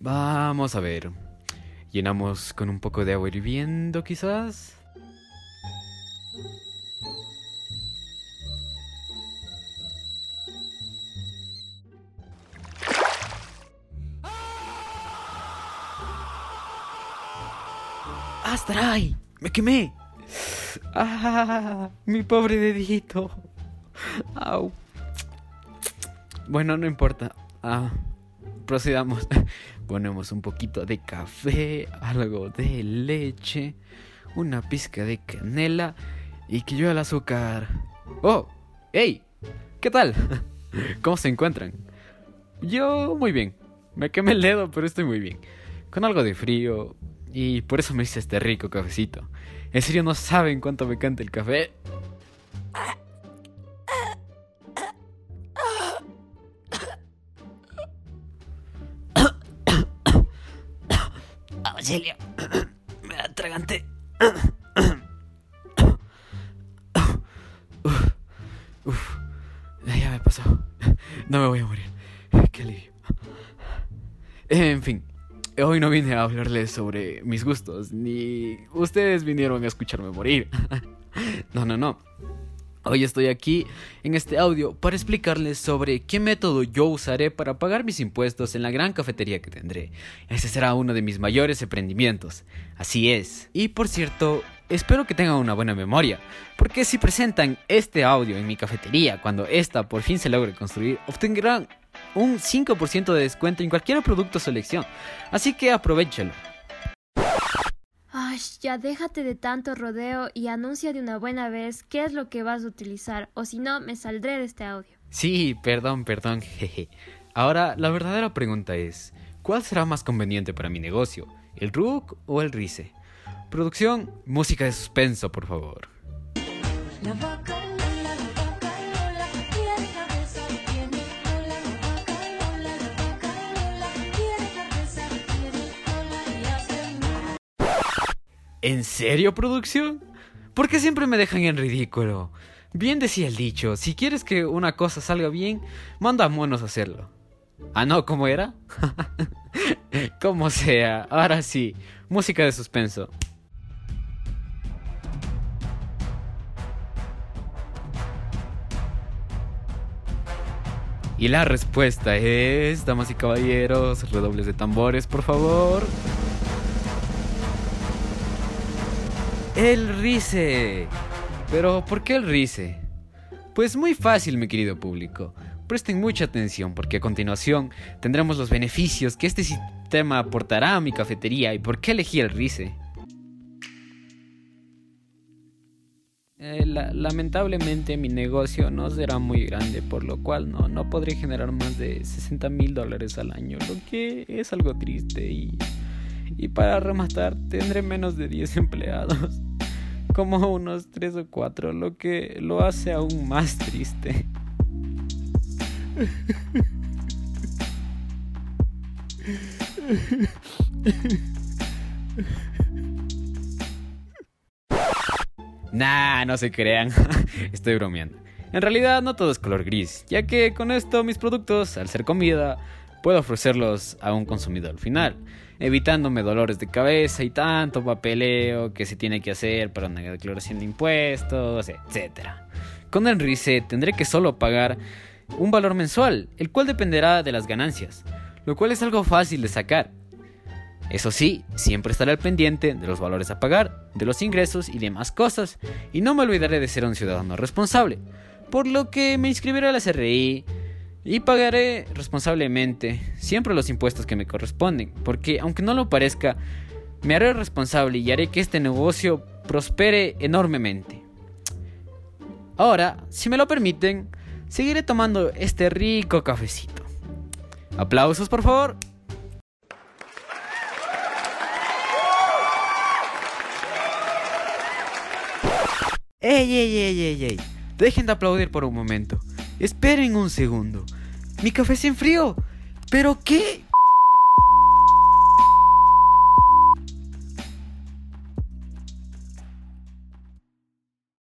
Vamos a ver. Llenamos con un poco de agua hirviendo, quizás. ¡Astray! ¡Me quemé! ¡Ah! ¡Mi pobre dedito! ¡Au! Bueno, no importa. Ah, procedamos. Ponemos un poquito de café, algo de leche, una pizca de canela y que yo el azúcar. ¡Oh! ¡Hey! ¿Qué tal? ¿Cómo se encuentran? Yo muy bien. Me quemé el dedo, pero estoy muy bien. Con algo de frío, y por eso me hice este rico cafecito. En serio no saben cuánto me canta el café. Auxilio. Me atraganté. Uf, ya me pasó. No me voy a morir. Qué alivio. En fin. Hoy no vine a hablarles sobre mis gustos, ni ustedes vinieron a escucharme morir. no, no, no. Hoy estoy aquí en este audio para explicarles sobre qué método yo usaré para pagar mis impuestos en la gran cafetería que tendré. Ese será uno de mis mayores emprendimientos. Así es. Y por cierto, espero que tengan una buena memoria, porque si presentan este audio en mi cafetería cuando esta por fin se logre construir, obtendrán un 5% de descuento en cualquier producto selección. Así que aprovechalo. Ya déjate de tanto rodeo y anuncia de una buena vez qué es lo que vas a utilizar, o si no, me saldré de este audio. Sí, perdón, perdón, jeje. Ahora, la verdadera pregunta es, ¿cuál será más conveniente para mi negocio? ¿El RUC o el RICE? Producción, música de suspenso, por favor. La vaca ¿En serio, producción? ¿Por qué siempre me dejan en ridículo? Bien decía el dicho, si quieres que una cosa salga bien, manda a monos a hacerlo. Ah, no, ¿cómo era? Como sea, ahora sí, música de suspenso. Y la respuesta es, damas y caballeros, redobles de tambores, por favor. El RICE. Pero, ¿por qué el RICE? Pues muy fácil, mi querido público. Presten mucha atención porque a continuación tendremos los beneficios que este sistema aportará a mi cafetería y por qué elegí el RICE. Eh, lamentablemente mi negocio no será muy grande, por lo cual no, no podré generar más de 60 mil dólares al año, lo que es algo triste y, y para rematar tendré menos de 10 empleados como unos tres o cuatro, lo que lo hace aún más triste. Nah, no se crean. Estoy bromeando. En realidad no todo es color gris, ya que con esto mis productos, al ser comida, puedo ofrecerlos a un consumidor final evitándome dolores de cabeza y tanto papeleo que se tiene que hacer para una declaración de impuestos, etc. Con el RICE tendré que solo pagar un valor mensual, el cual dependerá de las ganancias, lo cual es algo fácil de sacar. Eso sí, siempre estaré al pendiente de los valores a pagar, de los ingresos y demás cosas, y no me olvidaré de ser un ciudadano responsable, por lo que me inscribiré a la CRI, y pagaré responsablemente siempre los impuestos que me corresponden, porque aunque no lo parezca, me haré responsable y haré que este negocio prospere enormemente. Ahora, si me lo permiten, seguiré tomando este rico cafecito. Aplausos, por favor. ¡Ey, ey, ey, ey, ey! Dejen de aplaudir por un momento. Esperen un segundo. Mi café se enfrió. ¿Pero qué?